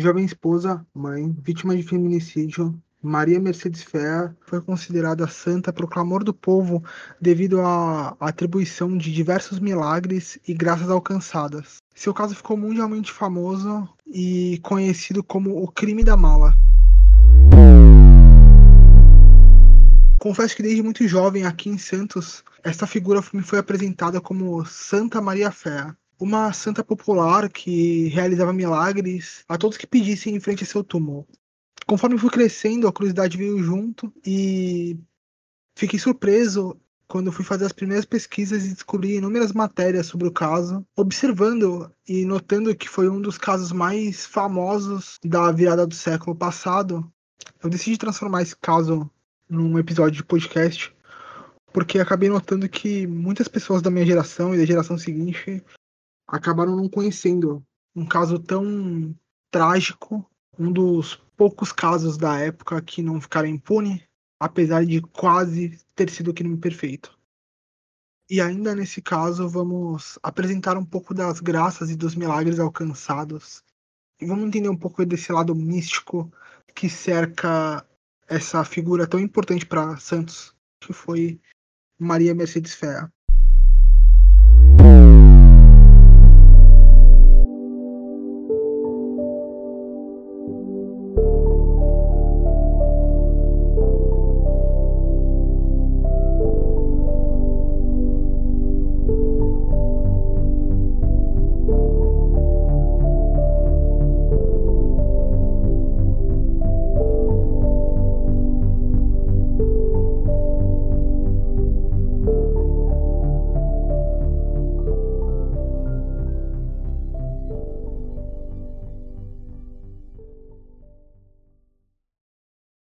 jovem esposa, mãe, vítima de feminicídio, Maria Mercedes Ferrer foi considerada santa por clamor do povo devido à atribuição de diversos milagres e graças alcançadas. Seu caso ficou mundialmente famoso e conhecido como o crime da mala. Confesso que desde muito jovem aqui em Santos, esta figura me foi apresentada como Santa Maria Fé, uma santa popular que realizava milagres a todos que pedissem em frente a seu túmulo. Conforme fui crescendo, a curiosidade veio junto e fiquei surpreso quando fui fazer as primeiras pesquisas e descobri inúmeras matérias sobre o caso, observando e notando que foi um dos casos mais famosos da virada do século passado. Eu decidi transformar esse caso num episódio de podcast, porque acabei notando que muitas pessoas da minha geração e da geração seguinte acabaram não conhecendo um caso tão trágico, um dos poucos casos da época que não ficaram impunes, apesar de quase ter sido o crime perfeito. E ainda nesse caso, vamos apresentar um pouco das graças e dos milagres alcançados. E vamos entender um pouco desse lado místico que cerca essa figura tão importante para Santos, que foi Maria Mercedes Ferra.